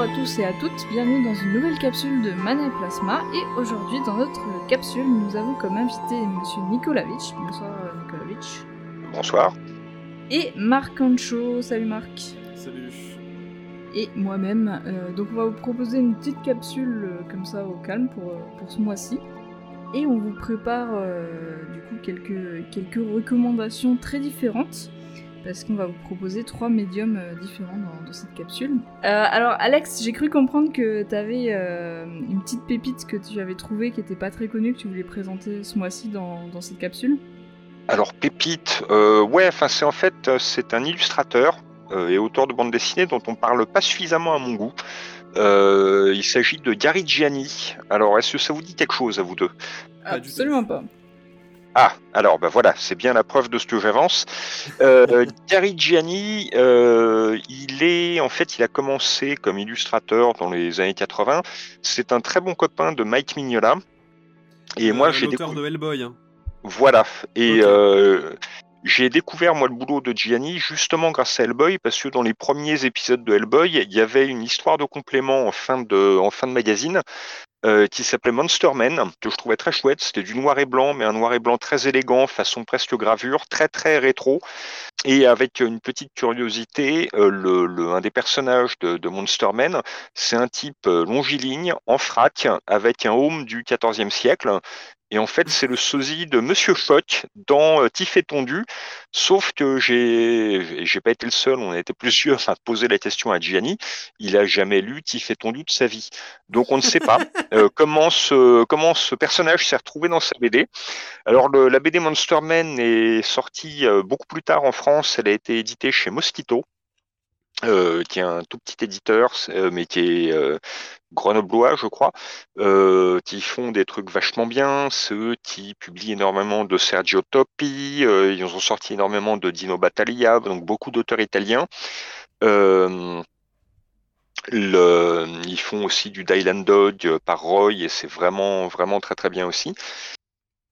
à tous et à toutes, bienvenue dans une nouvelle capsule de Mana et Plasma et aujourd'hui dans notre capsule nous avons comme invité Monsieur Nikolavitch, bonsoir euh, Nikolavitch, Bonsoir. et Marc Ancho, salut Marc, Salut. et moi-même. Euh, donc on va vous proposer une petite capsule euh, comme ça au calme pour, pour ce mois-ci. Et on vous prépare euh, du coup quelques, quelques recommandations très différentes parce qu'on va vous proposer trois médiums euh, différents dans, dans cette capsule. Euh, alors Alex, j'ai cru comprendre que tu avais une petite pépite que tu avais trouvée qui était pas très connue que tu voulais présenter ce mois-ci dans, dans cette capsule. Alors Pépite, euh, ouais, enfin c'est en fait euh, c'est un illustrateur euh, et auteur de bande dessinée dont on parle pas suffisamment à mon goût. Euh, il s'agit de Gary Gianni. Alors est-ce que ça vous dit quelque chose à vous deux? Absolument pas. Ah, alors ben voilà, c'est bien la preuve de ce que j'avance. Euh, Gary Gianni, euh, il est en fait, il a commencé comme illustrateur dans les années 80. C'est un très bon copain de Mike Mignola. Et Euh, moi j'ai découvert. de Hellboy. hein. Voilà. Et euh, j'ai découvert moi le boulot de Gianni justement grâce à Hellboy parce que dans les premiers épisodes de Hellboy, il y avait une histoire de complément en fin de en fin de magazine euh, qui s'appelait Monster Man que je trouvais très chouette. C'était du noir et blanc, mais un noir et blanc très élégant, façon presque gravure, très très rétro. Et avec une petite curiosité, euh, le, un des personnages de, de Monster Man, c'est un type euh, longiligne en frac avec un home du XIVe siècle. Et en fait, c'est le sosie de Monsieur Choc dans euh, Tif et Tondu. Sauf que j'ai, j'ai pas été le seul, on a été plusieurs à poser la question à Gianni. Il a jamais lu Tif et Tondu de sa vie. Donc on ne sait pas euh, comment, ce, comment ce personnage s'est retrouvé dans sa BD. Alors le- la BD Monster Man est sortie euh, beaucoup plus tard en France. Elle a été éditée chez Mosquito. euh, qui est un tout petit éditeur, mais qui est euh, grenoblois, je crois, euh, qui font des trucs vachement bien. C'est eux qui publient énormément de Sergio Toppi, euh, ils ont sorti énormément de Dino Battaglia, donc beaucoup d'auteurs italiens. Euh, le- ils font aussi du Dylan Dog euh, par Roy et c'est vraiment vraiment très très bien aussi.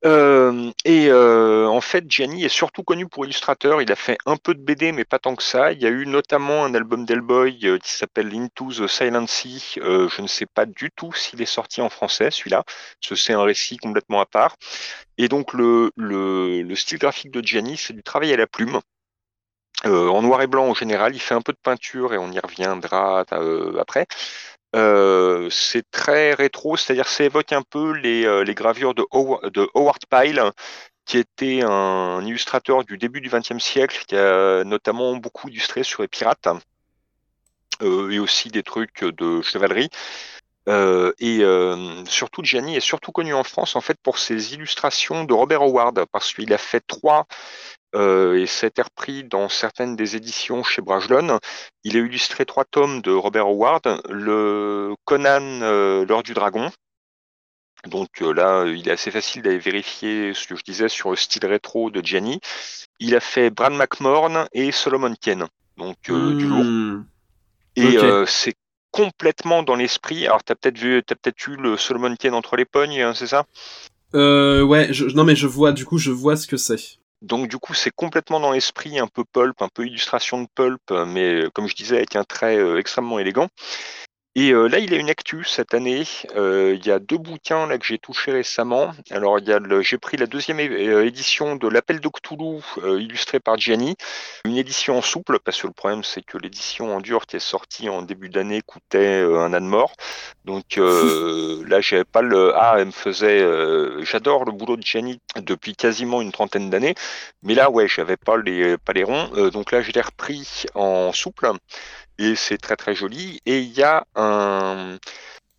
Euh, et euh, en fait, Gianni est surtout connu pour illustrateur. Il a fait un peu de BD, mais pas tant que ça. Il y a eu notamment un album d'Hellboy euh, qui s'appelle Into the Silent Sea. Euh, je ne sais pas du tout s'il est sorti en français, celui-là. que C'est un récit complètement à part. Et donc, le, le, le style graphique de Gianni, c'est du travail à la plume. Euh, en noir et blanc en général, il fait un peu de peinture et on y reviendra euh, après. Euh, c'est très rétro, c'est-à-dire ça évoque un peu les, euh, gravures de, Howard, Pyle, qui était un illustrateur du début du XXe siècle, qui a notamment beaucoup illustré sur les pirates, euh, et aussi des trucs de chevalerie. Et surtout, Gianni est surtout connu en France en fait pour ses illustrations de Robert Howard, parce qu'il a fait trois euh, et été repris dans certaines des éditions chez Brajlon. Il a illustré trois tomes de Robert Howard, le Conan euh, l'heure du dragon. Donc euh, là, il est assez facile d'aller vérifier ce que je disais sur le style rétro de Gianni. Il a fait Bran McMorn et Solomon Kane, donc euh, du lourd. Hmm. Et c'est complètement dans l'esprit. Alors, t'as peut-être vu, t'as peut-être eu le Solomon Kane entre les pognes, hein, c'est ça? Euh, ouais, je, non mais je vois, du coup, je vois ce que c'est. Donc du coup, c'est complètement dans l'esprit, un peu pulp, un peu illustration de pulp, mais euh, comme je disais, avec un trait euh, extrêmement élégant. Et euh, là, il a une actu cette année. Euh, il y a deux bouquins là que j'ai touchés récemment. Alors, il y a le- j'ai pris la deuxième euh, édition de l'Appel de Cthulhu, euh, illustrée par Gianni. Une édition en souple, parce que le problème, c'est que l'édition en dur qui est sortie en début d'année coûtait un âne mort. Donc euh, là, j'avais pas le. Ah, elle me faisait. euh, J'adore le boulot de Gianni depuis quasiment une trentaine d'années. Mais là, ouais, j'avais pas les, pas les ronds. Euh, donc là, je l'ai repris en souple. Et c'est très très joli. Et il y a un,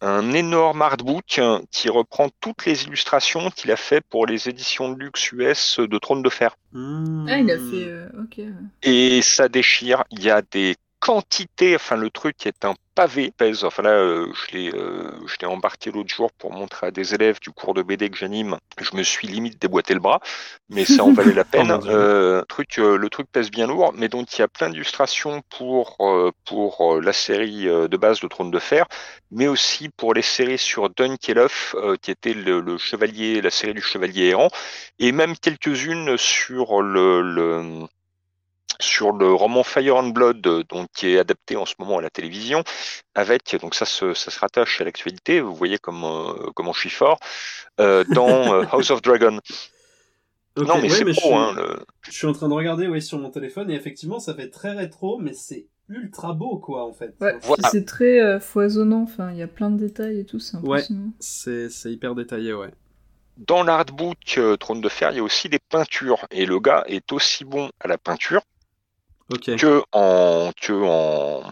un énorme artbook qui reprend toutes les illustrations qu'il a fait pour les éditions de luxe US de Trône de Fer. Hmm. Ah, il a fait. euh, ok. Et ça déchire. Il y a des quantités, enfin le truc est un pavé pèse. Enfin là, euh, je l'ai, euh, je l'ai embarqué l'autre jour pour montrer à des élèves du cours de BD que j'anime. Je me suis limite déboîté le bras, mais ça en valait la peine. mon Dieu. Euh, truc, le truc pèse bien lourd, mais donc il y a plein d'illustrations pour pour la série de base de Trône de Fer, mais aussi pour les séries sur Dunkelhoff, euh, qui était le, le chevalier, la série du chevalier errant, et même quelques-unes sur le, le sur le roman Fire and Blood, euh, donc qui est adapté en ce moment à la télévision, avec donc ça se, ça se rattache à l'actualité. Vous voyez comment euh, comment je suis fort euh, dans House of Dragon. Non mais ouais, c'est pro, je, suis, hein, le- je suis en train de regarder ouais, sur mon téléphone et effectivement ça fait très rétro, mais c'est ultra beau quoi en fait. Ouais, Voilà. c'est très euh, foisonnant, enfin, il y a plein de détails et tout, c'est Ouais. impressionnant. C'est c'est hyper détaillé, ouais. Dans l'artbook euh, Trône de Fer, il y a aussi des peintures et le gars est aussi bon à la peinture Ok. que en que en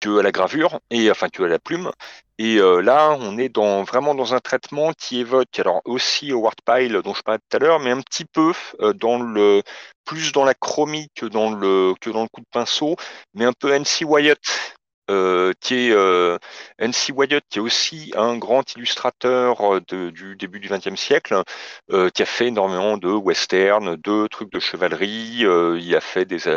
que à la gravure et enfin que à la plume. Et euh, là, on est dans vraiment dans un traitement qui évoque alors aussi Howard Pyle dont je parlais tout à l'heure, mais un petit peu euh, dans le plus dans la chromie que dans le que dans le coup de pinceau, mais un peu N.C. Wyatt. Euh, qui est euh, N.C. Wyatt, qui est aussi un grand illustrateur euh, du début du XXe siècle, qui a fait énormément de westerns, de trucs de chevalerie. il a fait des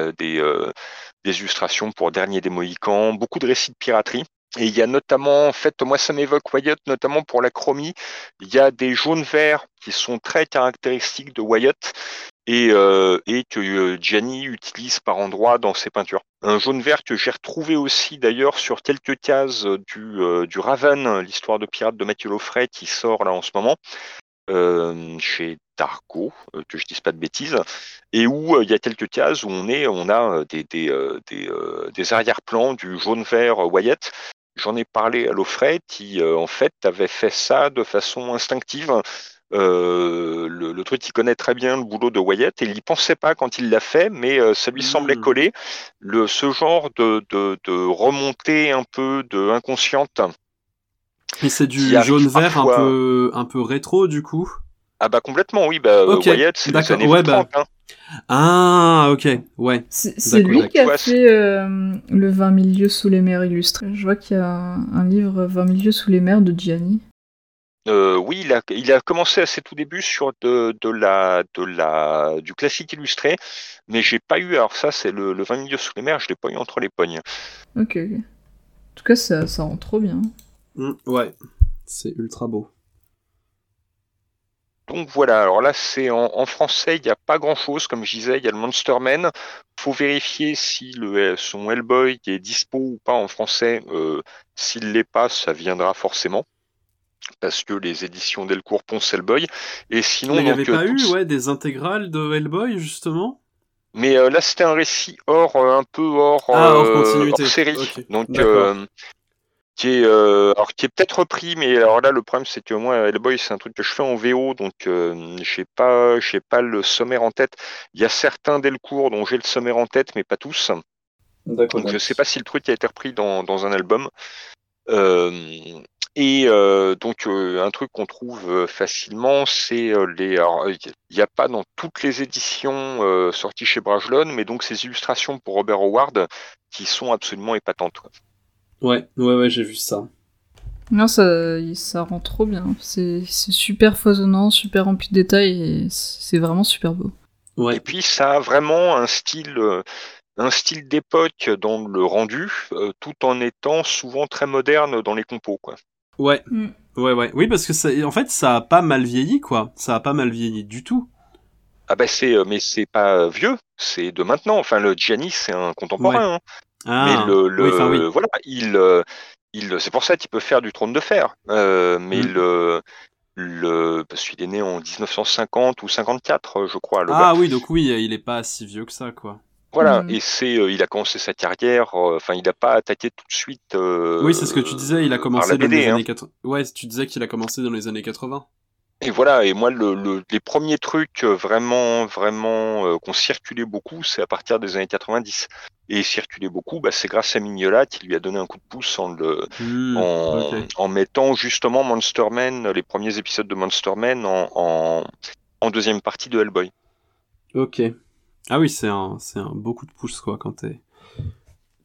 illustrations pour Dernier des Mohicans, beaucoup de récits de piraterie. Et il y a notamment, en fait, moi ça m'évoque Wyatt, notamment pour la chromie, il y a des jaunes verts qui sont très caractéristiques de Wyatt et, euh, et que euh, Gianni utilise par endroits dans ses peintures. Un jaune vert que j'ai retrouvé aussi d'ailleurs sur quelques cases du, euh, du Raven, l'histoire de pirates de Mathieu Loffray qui sort là en ce moment euh, chez Dargo, euh, que je dise pas de bêtises, et où euh, il y a quelques cases où on est, on a euh, des, des, des, des arrière-plans du jaune-vert Wyatt. J'en ai parlé à Loffray qui euh, en fait avait fait ça de façon instinctive. Euh, le, le truc, il connaît très bien le boulot de Wyatt et il n'y pensait pas quand il l'a fait, mais euh, ça lui semblait Mm. coller. Le, ce genre de, de, de remontée un peu de inconsciente Et c'est du arrive jaune vert parfois. un peu un peu rétro du coup? Ah bah complètement, oui. Bah, Ok, Wyatt, c'est les années ouais, bah. 30. hein. Ah ok, ouais. C'est lui qui a fait euh, le 20 000 lieues sous les mers illustré. Je vois qu'il y a un, un livre 20 000 lieues sous les mers de Gianni. Euh, oui, il a, il a commencé à ses tout débuts sur de, de la, de la, du classique illustré, mais j'ai pas eu. Alors ça, c'est le, le 20 milieux sous les mers, je l'ai pas eu entre les pognes. Ok, ok. En tout cas, ça, ça rend trop bien. Mm, ouais, c'est ultra beau. Donc voilà. Alors là, c'est en, en français, il n'y a pas grand chose. Comme je disais, il y a le Monster Man. Faut vérifier si le, son Hellboy est dispo ou pas en français. Euh, S'il l'est pas, ça viendra forcément. Parce que les éditions Delcourt Ponce Hellboy. Et sinon, il n'y avait pas euh, eu toutes- ouais des intégrales de Hellboy justement? Mais euh, là, c'était un récit hors, euh, un peu hors, Ah, hors euh, continuité. hors série. Donc, euh, qui est, euh, alors, qui est peut-être repris, mais alors là, le problème, c'est que moi, Hellboy, c'est un truc que je fais en VO, donc euh, j'ai pas, j'ai pas le sommaire en tête. Il y a certains Delcourt dont j'ai le sommaire en tête, mais pas tous. D'accord. Donc, je sais pas si le truc a été repris dans, dans un album. Euh, et euh, donc euh, un truc qu'on trouve facilement, c'est les. alors, Il n'y a pas dans toutes les éditions euh, sorties chez Brajlon, mais donc ces illustrations pour Robert Howard qui sont absolument épatantes. quoi. Ouais, ouais, ouais, j'ai vu ça. Non, ça, ça rend trop bien. C'est c'est super foisonnant, super rempli de détails et c'est vraiment super beau. Et Ouais, puis ça a vraiment un style, euh, un style d'époque dans le rendu, euh, tout en étant souvent très moderne dans les compos. Quoi. ouais, Mm. ouais, ouais. Oui, parce que ça, en fait, ça a pas mal vieilli, quoi. Ça a pas mal vieilli du tout. Ah bah c'est, euh, mais c'est pas vieux, c'est de maintenant. Enfin le Gianni c'est un contemporain. hein. Ah, mais le, le oui, enfin oui. voilà, il, euh, il, c'est pour ça qu'il peut faire du trône de fer. Euh, mais Mm. le, le, parce qu'il est né en 1950 ou 54, je crois. Le Ah oui, donc oui, il est pas si vieux que ça, quoi. Voilà. Mm. Et c'est, euh, il a commencé sa carrière. euh, Enfin, il n'a pas attaqué tout de suite. euh, oui, c'est ce que tu disais, il a commencé dans BD, les hein. années 80. Ouais, tu disais qu'il a commencé dans les années 80. Et voilà. Et moi, le, le- les premiers trucs vraiment, vraiment euh, qu'on circulait beaucoup, c'est à partir des années 90. Et circulait beaucoup, bah, c'est grâce à Mignola qui lui a donné un coup de pouce en le, Hmm, en, mettant justement Monster Man, les premiers épisodes de Monster Man en, en, en deuxième partie de Hellboy. Ok. Ah oui, c'est un, c'est un beau coup de pouce, quoi, quand t'es,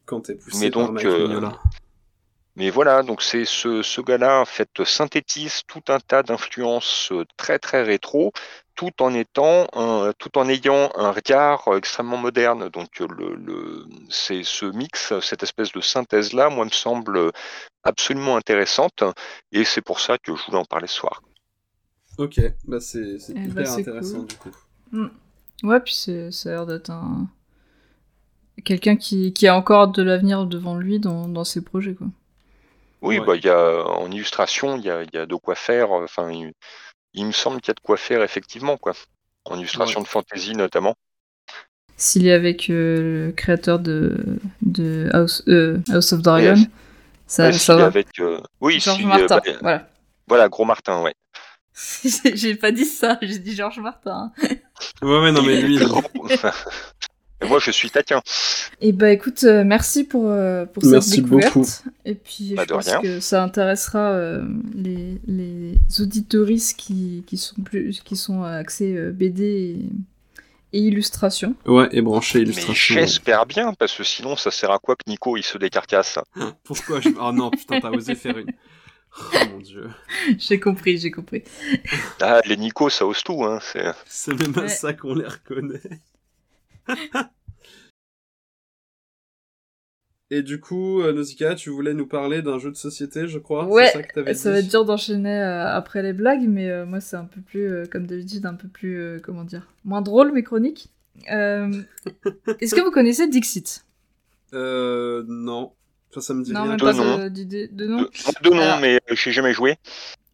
quand t'es poussé Mais par donc, euh, Mignola. Mais voilà, donc c'est ce, ce gars-là en fait synthétise tout un tas d'influences euh, très très rétro, tout en étant un- tout en ayant un regard extrêmement moderne. Donc euh, le, le c'est ce mix, cette espèce de synthèse là, moi me semble absolument intéressante et c'est pour ça que je voulais en parler ce soir. Ok, bah c'est Eh hyper bah, intéressant cool. du coup. Ouais, puis c'est- ça a l'air d'être un. Quelqu'un qui, qui a encore de l'avenir devant lui dans, dans ses projets, quoi. Oui, Ouais. bah il y a en illustration, il y a, il y a de quoi faire. Enfin, il, il me semble qu'il y a de quoi faire effectivement quoi. En illustration de fantasy notamment. S'il est avec euh, le créateur de, de House, euh, House of Dragon, Yes. ça, Ouais, ça va. avec euh, oui, Georges si, euh, Martin, bah, voilà. voilà, Gros Martin, ouais. J'ai j'ai pas dit ça, j'ai dit Georges Martin. Ouais, ouais, non, mais lui. Et moi, je suis taquin. Et bah écoute, euh, merci pour, euh, pour Merci cette découverte. beaucoup. Et puis Bah, je de pense rien. que ça intéressera euh, les, les auditoristes qui, qui sont plus qui sont axés euh, BD et, et illustration. Ouais, et branché illustration. j'espère bien, parce que sinon, ça sert à quoi que Nico il se décarcasse? Pourquoi? Je... Oh non, putain, t'as osé faire une. Oh mon dieu. j'ai compris, j'ai compris. Ah, les Nico, ça ose tout, hein. C'est... C'est même à Ouais. ça qu'on les reconnaît. Et du coup, euh, Nausicaa, tu voulais nous parler d'un jeu de société, je crois Ouais, ça que t'avais Ça dit va être dur d'enchaîner euh, après les blagues, mais euh, moi c'est un peu plus, euh, comme d'habitude, un peu plus, euh, comment dire, moins drôle mes chroniques. Euh, Est-ce que vous connaissez Dixit? Euh, non. Ça, ça me dit Non, rien. même De pas nom. de- d'idée de nom. De, de nom, Alors- mais euh, j'ai jamais joué.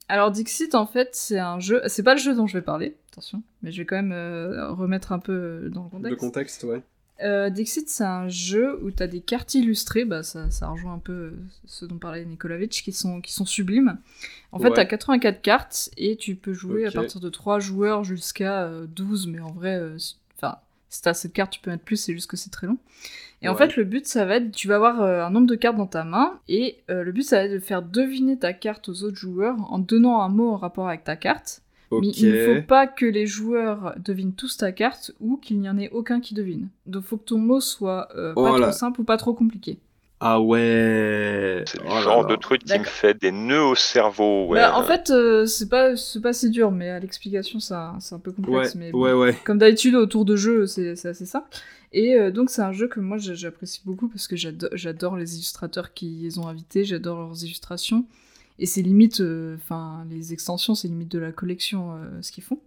Alors Dixit, en fait, c'est un jeu. C'est pas le jeu dont je vais parler, attention, mais je vais quand même euh, remettre un peu euh, dans le Le contexte. contexte, ouais. Euh, Dixit, c'est un jeu où tu as des cartes illustrées, bah, ça, ça rejoint un peu ce dont parlait Nikolavitch, qui sont, qui sont sublimes. En fait, Ouais. tu as 84 cartes et tu peux jouer à partir de 3 joueurs jusqu'à euh, 12, mais en vrai, si- enfin, si tu as cette carte, tu peux mettre plus, c'est juste que c'est très long. Et en fait, le but, ça va être, tu vas avoir euh, un nombre de cartes dans ta main, et euh, le but, ça va être de faire deviner ta carte aux autres joueurs en donnant un mot en rapport avec ta carte. Mais il ne faut pas que les joueurs devinent tous ta carte ou qu'il n'y en ait aucun qui devine. Donc faut que ton mot soit euh, pas trop simple ou pas trop compliqué. Ah ouais. C'est le Oh genre là. de truc qui me fait des nœuds au cerveau. Ouais. Bah, en fait, euh, c'est pas c'est pas si dur, mais à l'explication ça c'est un peu Ouais, complexe. mais bon. ouais, ouais. Comme d'habitude autour de c'est c'est assez simple. Et euh, donc c'est un jeu que moi j'a- j'apprécie beaucoup parce que j'ado- j'adore les illustrateurs qui les ont invités, j'adore leurs illustrations. Et c'est limite, euh, enfin les extensions, c'est limite de la collection euh, ce qu'ils font.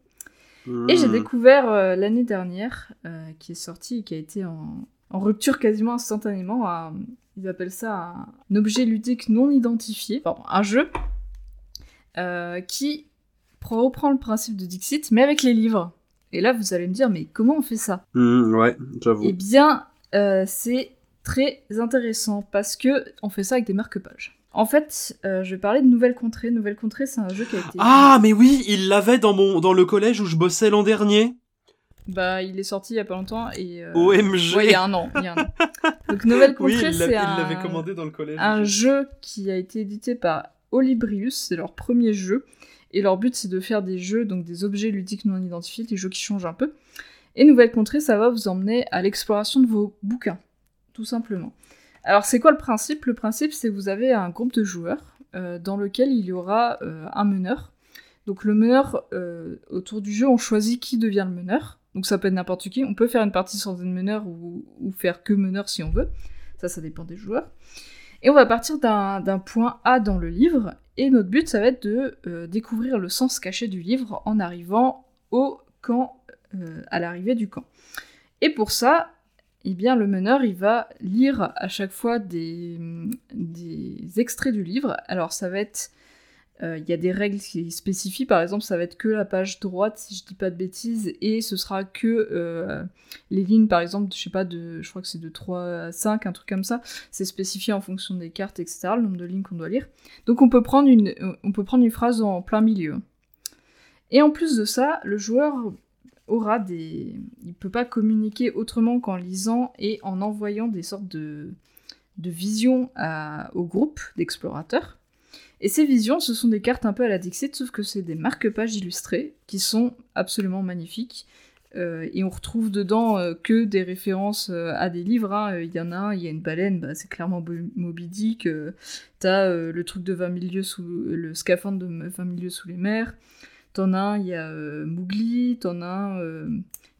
Et j'ai découvert l'année dernière, qui est sorti et qui a été en, en rupture quasiment instantanément, ils appellent ça un, objet ludique non identifié, pardon, un jeu qui reprend le principe de Dixit, mais avec les livres. Et là, vous allez me dire, mais comment on fait ça? Hmm, ouais, j'avoue. Eh bien, euh, c'est très intéressant parce que on fait ça avec des marque-pages. En fait, euh, je vais parler de Nouvelle Contrée. Nouvelle Contrée, c'est un jeu qui a été... Ah, mais oui, il l'avait dans mon dans le collège où je bossais l'an dernier. Bah, il est sorti il y a pas longtemps et... euh, OMG. Ouais, il y a un an. il y a un an. Donc, Nouvelle Contrée, c'est un, l'avait commandé dans le collège. un jeu qui a été édité par Olibrius. C'est leur premier jeu. Et leur but, c'est de faire des jeux, donc des objets ludiques non identifiés, des jeux qui changent un peu. Et Nouvelle Contrée, ça va vous emmener à l'exploration de vos bouquins, tout simplement. Alors, c'est quoi le principe? Le principe, c'est que vous avez un groupe de joueurs euh, dans lequel il y aura euh, un meneur. Donc, le meneur, euh, autour du jeu, on choisit qui devient le meneur. Donc, ça peut être n'importe qui. On peut faire une partie sans être meneur ou, ou faire que meneur si on veut. Ça, ça dépend des joueurs. Et on va partir d'un d'un point A dans le livre, et notre but, ça va être de euh, découvrir le sens caché du livre en arrivant au camp, euh, à l'arrivée du camp. Et pour ça, eh bien, le meneur, il va lire à chaque fois des, des extraits du livre. Alors, ça va être... euh, Il y a des règles qui spécifient, par exemple, ça va être que la page droite, si je dis pas de bêtises, et ce sera que euh, les lignes, par exemple, je sais pas, de, je crois que c'est de 3 à 5, un truc comme ça, c'est spécifié en fonction des cartes, etc., le nombre de lignes qu'on doit lire. Donc on peut prendre une, euh, on peut prendre une phrase en plein milieu. Et en plus de ça, le joueur aura des... Il peut pas communiquer autrement qu'en lisant et en envoyant des sortes de, visions au groupe d'explorateurs. Et ces visions, ce sont des cartes un peu à la Dixit, sauf que c'est des marque-pages illustrées qui sont absolument magnifiques. Euh, et on retrouve dedans euh, que des références euh, à des livres. hein. Il y en a il y a une baleine, bah, c'est clairement Moby Dick. T'as le truc de 20 000 lieues sous le scaphandre de 20 000 lieues sous les mers. T'en as un, il y a Mowgli. T'en as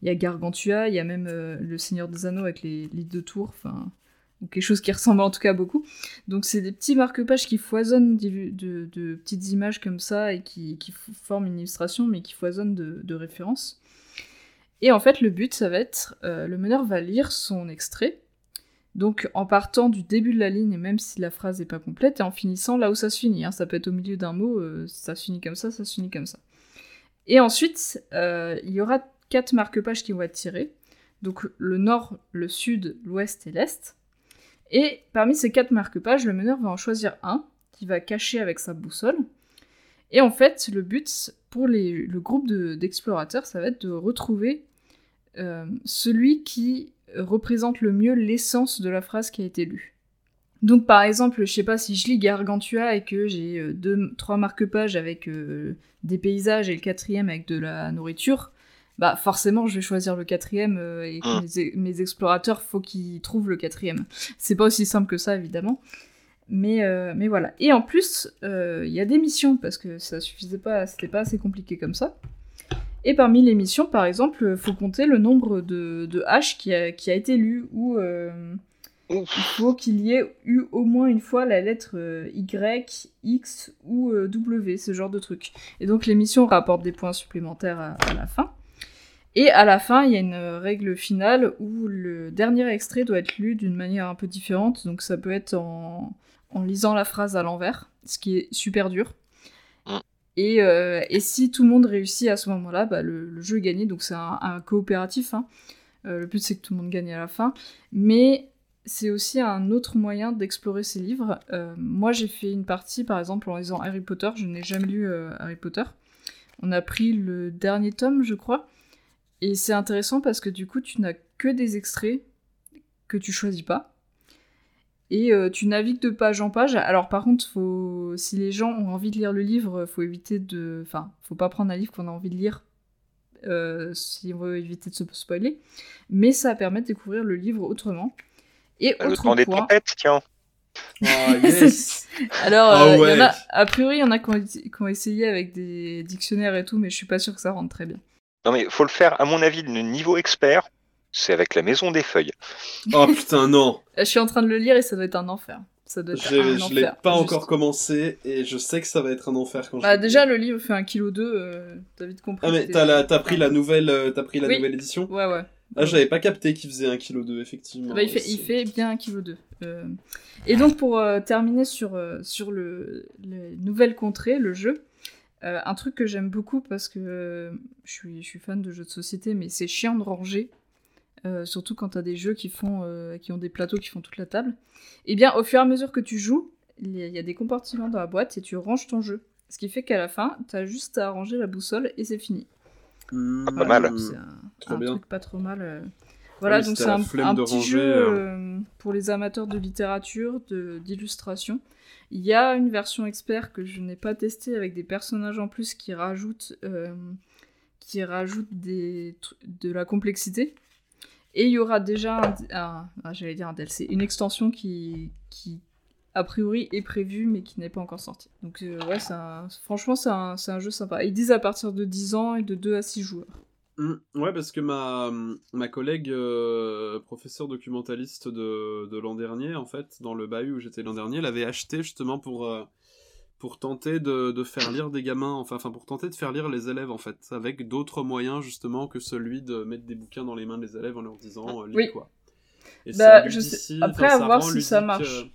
il y a Gargantua. Il y a même le Seigneur des Anneaux avec les lits de tour. Enfin, ou quelque chose qui ressemble en tout cas beaucoup. Donc c'est des petits marque-pages qui foisonnent de, petites images comme ça et qui, forment une illustration, mais qui foisonnent de, références. Et en fait, le but, ça va être, euh, le meneur va lire son extrait, donc en partant du début de la ligne, même si la phrase n'est pas complète, et en finissant là où ça se finit. hein. Ça peut être au milieu d'un mot, euh, ça se finit comme ça, ça se finit comme ça. Et ensuite, euh, il y aura quatre marque-pages qui vont être tirés. Donc le nord, le sud, l'ouest et l'est. Et parmi ces quatre marque-pages, le meneur va en choisir un qui va cacher avec sa boussole. Et en fait, le but pour le groupe de- d'explorateurs, ça va être de retrouver euh, celui qui représente le mieux l'essence de la phrase qui a été lue. Donc par exemple, je sais pas si je lis Gargantua et que j'ai euh, deux, trois marque-pages avec euh, des paysages et le quatrième avec de la nourriture, bah forcément je vais choisir le quatrième euh, et Mm. mes, mes explorateurs faut qu'ils trouvent le quatrième. C'est pas aussi simple que ça évidemment. Mais, euh, mais voilà. Et en plus, euh, il y a des missions, parce que ça suffisait pas, c'était pas assez compliqué comme ça. Et parmi les missions, par exemple, faut compter le nombre de, de H qui a, qui a été lu, ou il faut qu'il y ait eu au moins une fois la lettre Y, X ou W, ce genre de truc. Et donc les missions rapportent des points supplémentaires à, à la fin. Et à la fin, il y a une règle finale où le dernier extrait doit être lu d'une manière un peu différente. Donc ça peut être en, en lisant la phrase à l'envers, ce qui est super dur. Mm. Et, euh, et si tout le monde réussit à ce moment-là, bah, le, le jeu est gagné. Donc c'est un, un coopératif. hein. Euh, le but c'est que tout le monde gagne à la fin. Mais c'est aussi un autre moyen d'explorer ces livres. Euh, moi j'ai fait une partie par exemple en lisant Harry Potter. Je n'ai jamais lu euh, Harry Potter. On a pris le dernier tome, je crois. Et c'est intéressant parce que du coup, tu n'as que des extraits que tu choisis pas. Et euh, tu navigues de page en page. Alors par contre, faut... si les gens ont envie de lire le livre, faut éviter de... Enfin, faut pas prendre un livre qu'on a envie de lire euh, si on veut éviter de se spoiler. Mais ça permet de découvrir le livre autrement. Et Le autre temps des point... tempêtes, tiens. Ah, yes Alors, Ah euh, y en a, a priori, il y en a qui ont, qui ont essayé avec des dictionnaires et tout, mais je suis pas sûre que ça rentre très bien. Non mais faut le faire, à mon avis, de niveau expert, c'est avec la maison des feuilles. Oh putain, non Euh, Je suis en train de le lire et ça doit être un enfer. Ça doit être un Je l'ai pas Juste- encore commencé et je sais que ça va être un enfer quand je Bah déjà le livre fait un kilo deux, euh, t'as vite compris. Ah mais c'était- t'as la- t'as pris la nouvelle, euh, t'as pris la Oui. nouvelle édition Ouais ouais. Ah j'avais pas capté qu'il faisait 1,2 kg effectivement. Bah, il, fait, il C'est- fait bien un kilo deux. Euh, Et donc pour euh, terminer sur, euh, sur le, les nouvelles contrées, le jeu, euh, un truc que j'aime beaucoup parce que euh, je, suis, je suis fan de jeux de société, mais c'est chiant de ranger. euh, surtout quand t'as des jeux qui, font, euh, qui ont des plateaux qui font toute la table. Et bien au fur et à mesure que tu joues, il y a- il y a des compartiments dans la boîte et tu ranges ton jeu. Ce qui fait qu'à la fin, t'as juste à ranger la boussole et c'est fini. Mmh. Pas mal. C'est un, Trop un bien. truc pas trop mal. Voilà, Oui, donc c'est un, petit ranger, jeu euh. euh, pour les amateurs de littérature, de- d'illustration. Il y a une version expert que je n'ai pas testée avec des personnages en plus qui rajoutent, euh, qui rajoutent des, tru- de la complexité. Et il y aura déjà un, un- ah, j'allais dire un DLC, une extension qui, qui a priori est prévue mais qui n'est pas encore sortie. Donc euh, ouais, franchement c'est un jeu sympa. Ils disent à partir de 10 ans et de 2 à 6 joueurs. Mm, Ouais, parce que ma, ma collègue euh, professeure documentaliste de, de l'an dernier, en fait, dans le bahut où j'étais l'an dernier, l'avait acheté justement pour, euh, pour tenter de, de faire lire des gamins, enfin, enfin, pour tenter de faire lire les élèves, en fait, avec d'autres moyens justement que celui de mettre des bouquins dans les mains des élèves en leur disant euh, lis Oui. quoi. Et Bah, ça je sais- après, à voir si ça marche.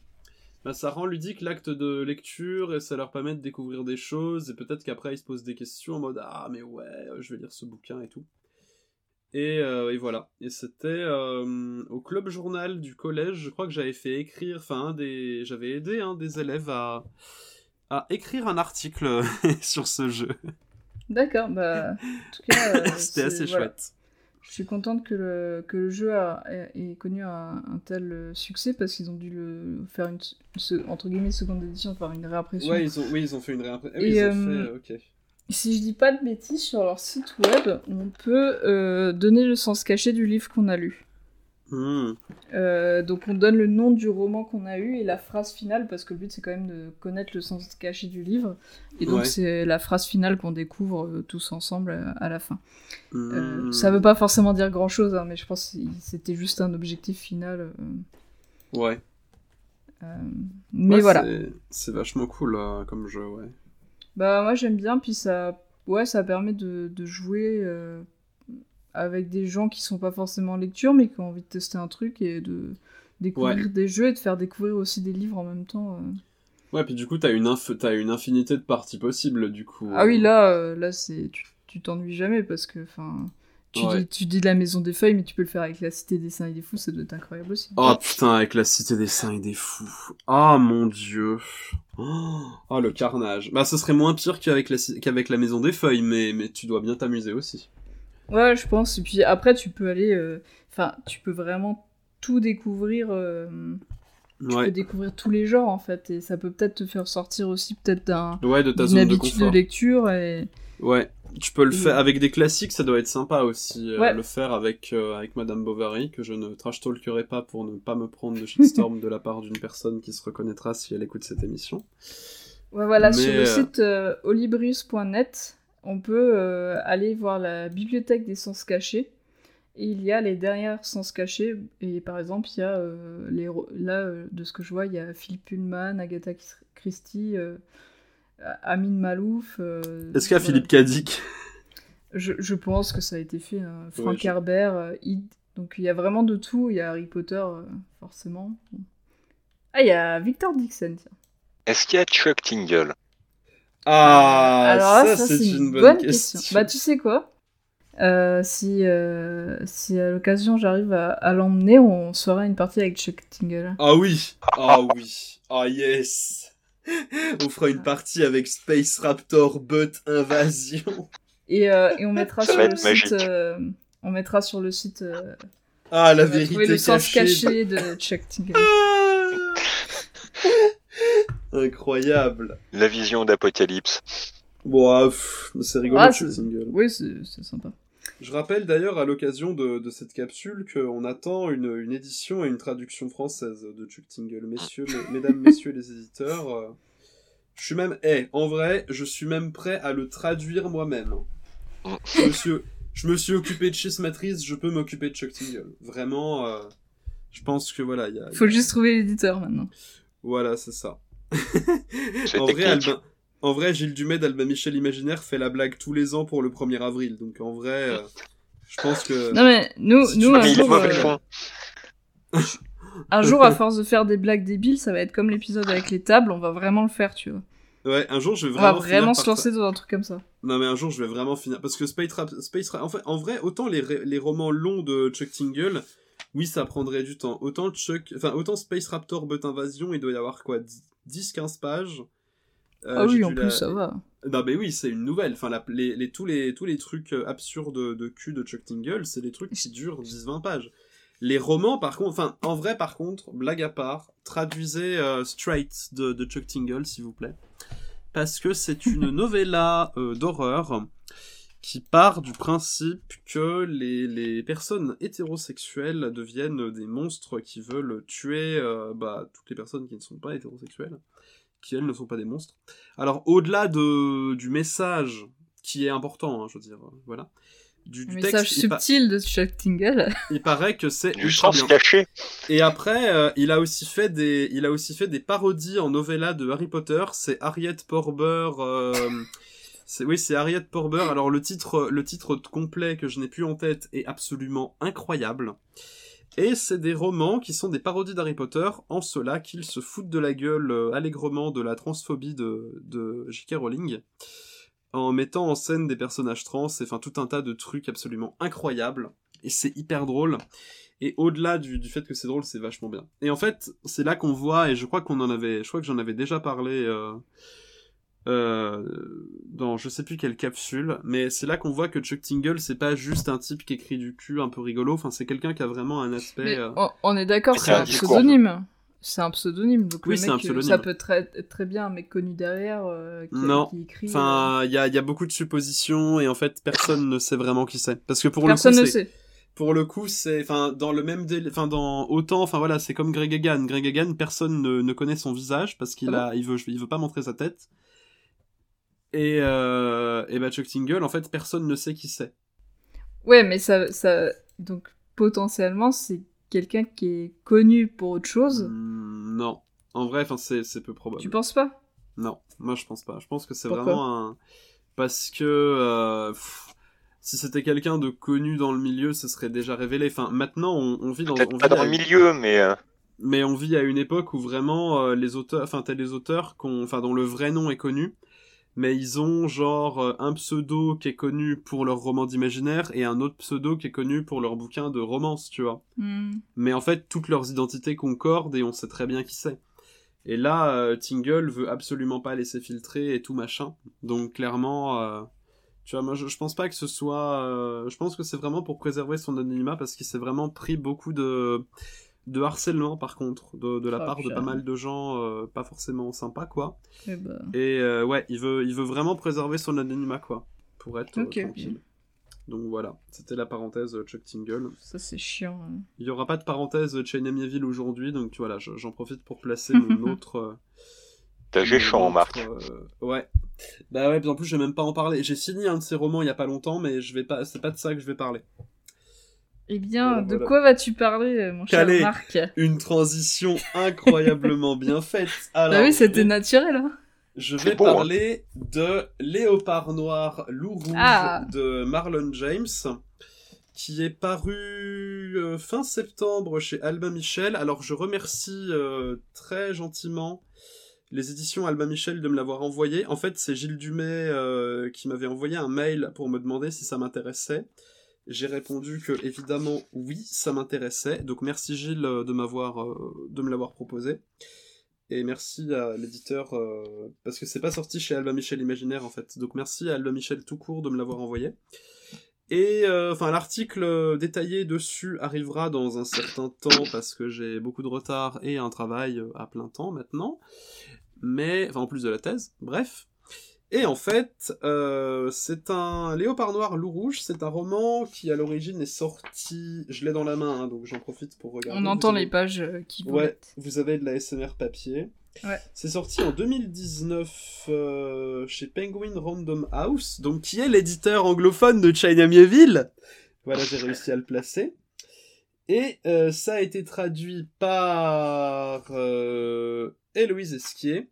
Bah, ça rend ludique l'acte de lecture et ça leur permet de découvrir des choses et peut-être qu'après ils se posent des questions en mode ah mais ouais euh, je vais lire ce bouquin et tout. Et, euh, et voilà. Et c'était euh, au club journal du collège, je crois que j'avais fait écrire, enfin des, j'avais aidé un des élèves à à écrire un article sur ce jeu. D'accord, bah en tout cas, euh, C'était assez voilà. chouette. Je suis contente que le, que le jeu a, ait- ait connu un, un tel euh, succès parce qu'ils ont dû le faire une, entre guillemets seconde édition, faire une réimpression. Ouais, ils ont, oui, ils ont fait une réimpression. Ils ont euh, fait, ok. si je dis pas de bêtises, sur leur site web, on peut euh, donner le sens caché du livre qu'on a lu. Hmm. Euh, donc on donne le nom du roman qu'on a eu et la phrase finale, parce que le but c'est quand même de connaître le sens caché du livre. Et donc Ouais. c'est la phrase finale qu'on découvre euh, tous ensemble euh, à la fin. Hmm. ça veut pas forcément dire grand chose, mais je pense que c'était juste un objectif final. Ouais. mais Ouais, voilà. c'est- vachement cool comme jeu, ouais. Bah moi j'aime bien, puis ça, ouais, ça permet de, de jouer avec des gens qui sont pas forcément en lecture, mais qui ont envie de tester un truc et de découvrir des jeux et de faire découvrir aussi des livres en même temps. euh. Ouais, puis du coup, t'as une, inf... une infinité de parties possibles, du coup. Ah oui, là, euh, là c'est, tu t'ennuies jamais parce que, enfin, tu, Ouais. dis, tu dis la Maison des Feuilles, mais tu peux le faire avec la Cité des Saints et des Fous, ça doit être incroyable aussi. Oh putain, avec la cité des saints et des fous. Ah mon dieu. Oh, oh, le carnage. Bah, ce serait moins pire qu'avec la, qu'avec la maison des feuilles, mais, mais tu dois bien t'amuser aussi. Ouais, je pense. Et puis après, tu peux aller, euh, enfin, tu peux vraiment tout découvrir. euh, tu peux découvrir tous les genres en fait, et ça peut peut-être te faire sortir aussi peut-être d'un Ouais, de ta zone de habitude de, confort. lecture et Ouais. Tu peux le Et- faire avec des classiques, ça doit être sympa aussi. euh, Ouais. Le faire avec, euh, avec Madame Bovary, que je ne trash talkerai pas pour ne pas me prendre de shitstorm de la part d'une personne qui se reconnaîtra si elle écoute cette émission. ouais voilà Mais, sur le site olibrius.net on peut euh, aller voir la bibliothèque des sens cachés et il y a les dernières sens cachés et par exemple il y a euh, les là euh, de ce que je vois il y a Philippe Pullman, Agatha Christie, euh, Amin Malouf. euh, Est-ce qu'il y a. Philippe Cadic Je, je pense que ça a été fait. hein. Frank Ouais, je- Herbert, euh, Id. Donc il y a vraiment de tout. Il y a Harry Potter, euh, forcément. Ah, il y a Victor Dixon. tiens. Est-ce qu'il y a Chuck Tingle? Ah, Alors là, ça, ça, c'est une, bonne, question. Bah, tu sais quoi? Euh, si, euh, si à l'occasion j'arrive à, à l'emmener, on se fera une partie avec Chuck Tingle. Ah oui Ah oui Ah yes On fera une partie avec Space Raptor Butt Invasion. Et, euh, et on mettra sur le site. euh, on mettra sur le site. euh, Ah, la vérité le sens cachée. caché de Chuck Tingle. Ah Incroyable. La vision d'Apocalypse. Bon, c'est rigolo, Ah, ce c'est- single. Oui, c'est c'est sympa. Je rappelle d'ailleurs à l'occasion de, de cette capsule qu'on attend une, une édition et une traduction française de Chuck Tingle. Messieurs, mes- mesdames, messieurs les éditeurs, euh, je suis même, eh, en vrai, je suis même prêt à le traduire moi-même. Je me suis, je me suis occupé de Chess Matrice, je peux m'occuper de Chuck Tingle. Vraiment, euh, je pense que voilà, il y a... Faut juste trouver l'éditeur maintenant. Voilà, c'est ça. En vrai. Albin... En vrai, Gilles Dumais d'Albin Michel Imaginaire fait la blague tous les ans pour le 1er avril. Donc en vrai, euh, je pense que... Non mais nous, Si nous un Mais jour, euh, un jour, à force de faire des blagues débiles, ça va être comme l'épisode avec les tables, on va vraiment le faire, tu vois. Ouais, un jour, je vais On va vraiment vraiment se lancer dans un truc comme ça. Non mais un jour je vais vraiment finir parce que Space Rap, Space Rap- en fait en vrai autant les, ré- les romans longs de Chuck Tingle oui ça prendrait du temps autant Chuck enfin autant Space Raptor But Invasion il doit y avoir quoi 10 15 pages. Euh, ah oui, en la- plus, ça va. Non mais oui c'est une nouvelle. Enfin la- les, les, tous les tous les trucs euh, absurdes de cul de Chuck Tingle c'est des trucs qui durent 10-20 pages. Les romans par contre enfin en vrai par contre blague à part traduisez euh, Straight de, de Chuck Tingle s'il vous plaît. Parce que c'est une novella euh, d'horreur qui part du principe que les, les personnes hétérosexuelles deviennent des monstres qui veulent tuer euh, bah, toutes les personnes qui ne sont pas hétérosexuelles, qui elles ne sont pas des monstres. Alors au-delà de, du message qui est important, hein, je veux dire, euh, voilà, du, du Message texte, il, pa- subtil de Chuck Tingle. il paraît que c'est Du sens bien. caché. Et après, euh, il a aussi fait des, il a aussi fait des parodies en novella de Harry Potter. C'est Harriet Porber. euh, oui, c'est Harriet Porber. Alors le titre, le titre complet que je n'ai plus en tête est absolument incroyable. Et c'est des romans qui sont des parodies d'Harry Potter, en cela qu'ils se foutent de la gueule euh, allègrement de la transphobie de, de J.K. Rowling, en mettant en scène des personnages trans, et enfin tout un tas de trucs absolument incroyables. Et c'est hyper drôle. Et au-delà du, du fait que c'est drôle, c'est vachement bien. Et en fait, c'est là qu'on voit, et je crois qu'on en avait, je crois que j'en avais déjà parlé euh, euh, dans je sais plus quelle capsule, mais c'est là qu'on voit que Chuck Tingle, c'est pas juste un type qui écrit du cul un peu rigolo, enfin c'est quelqu'un qui a vraiment un aspect... Mais euh, on, on est d'accord, C'est un pseudonyme. C'est un pseudonyme, donc Oui, le c'est un euh, pseudonyme. ça peut très, être très bien un mec connu derrière euh, qui, Non. qui écrit. euh, Enfin, il y a, il y a beaucoup de suppositions et en fait, personne ne sait vraiment qui c'est. Parce que pour personne le ne coup, c'est, sait. pour le coup, c'est, enfin, dans le même délai, enfin, dans autant, enfin voilà, c'est comme Greg Egan. Greg Egan, personne ne, ne connaît son visage parce qu'il Ah a, il veut, il veut pas montrer sa tête. Et, euh, et bah, Chuck Tingle, en fait, personne ne sait qui c'est. Ouais, mais ça, ça, donc potentiellement c'est quelqu'un qui est connu pour autre chose. Hmm, non. En vrai, enfin, c'est, c'est peu probable. Tu penses pas? Non, moi je pense pas. Je pense que c'est vraiment un. Parce que. euh, pff, si c'était quelqu'un de connu dans le milieu, ce serait déjà révélé. Enfin, maintenant, on, on vit dans. On pas vit dans le une- milieu, mais euh, Mais on vit à une époque où vraiment euh, les auteurs. Enfin, t'as des auteurs qu'on, enfin, dont le vrai nom est connu. Mais ils ont genre euh, un pseudo qui est connu pour leur roman d'imaginaire et un autre pseudo qui est connu pour leur bouquin de romance, tu vois. Hmm. Mais en fait, toutes leurs identités concordent et on sait très bien qui c'est. Et là, euh, Tingle veut absolument pas laisser filtrer et tout machin. Donc clairement, euh, tu vois, moi je, je pense pas que ce soit. euh, je pense que c'est vraiment pour préserver son anonymat parce qu'il s'est vraiment pris beaucoup de de harcèlement par contre de, de la Oh, part de pas mal de gens euh, pas forcément sympas quoi. Eh ben, Et euh, ouais, il veut il veut vraiment préserver son anonymat quoi pour être euh, tranquille. Donc voilà, c'était la parenthèse Chuck Tingle. ça c'est chiant. hein. Il n'y aura pas de parenthèse de Chain Amieville aujourd'hui, donc voilà, je- j'en profite pour placer mon autre. t'as mon géchant, Marc. euh, ouais. Bah ouais, en plus, je vais même pas en parler. J'ai fini un de ses romans il y a pas longtemps, mais je vais pas. C'est pas de ça que je vais parler. Eh bien, Voilà, de voilà. quoi vas-tu parler, euh, mon cher. Marc Une transition incroyablement bien faite. Alors, Bah oui, c'était vais- naturel. Hein. Je vais hein. parler de Léopard Noir, Loup Rouge Ah. de Marlon James, qui est paru euh, fin septembre chez Albin Michel. Alors je remercie euh, très gentiment les éditions Albin Michel de me l'avoir envoyé. En fait, c'est Gilles Dumay euh, qui m'avait envoyé un mail pour me demander si ça m'intéressait. J'ai répondu que évidemment oui, ça m'intéressait. Donc merci Gilles euh, de m'avoir euh, me l'avoir proposé. Et merci à l'éditeur, euh, parce que c'est pas sorti chez Albin Michel Imaginaire en fait. Donc merci à Albin Michel tout court de me l'avoir envoyé. Et enfin l'article détaillé dessus arrivera dans un certain temps parce que j'ai beaucoup de retard et un travail à plein temps maintenant. Mais enfin en plus de la thèse, bref. Et en fait, euh, c'est un Léopard Noir Loup Rouge, c'est un roman qui à l'origine est sorti, je l'ai dans la main, hein, donc j'en profite pour regarder. On entend avez- les pages euh, qui Ouais, volettent. vous avez de la SMR papier. Ouais. C'est sorti en 2019 euh, chez Penguin Random House, donc qui est l'éditeur anglophone de China Mieville. Voilà, j'ai réussi à le placer. Et euh, ça a été traduit par Héloïse Esquier.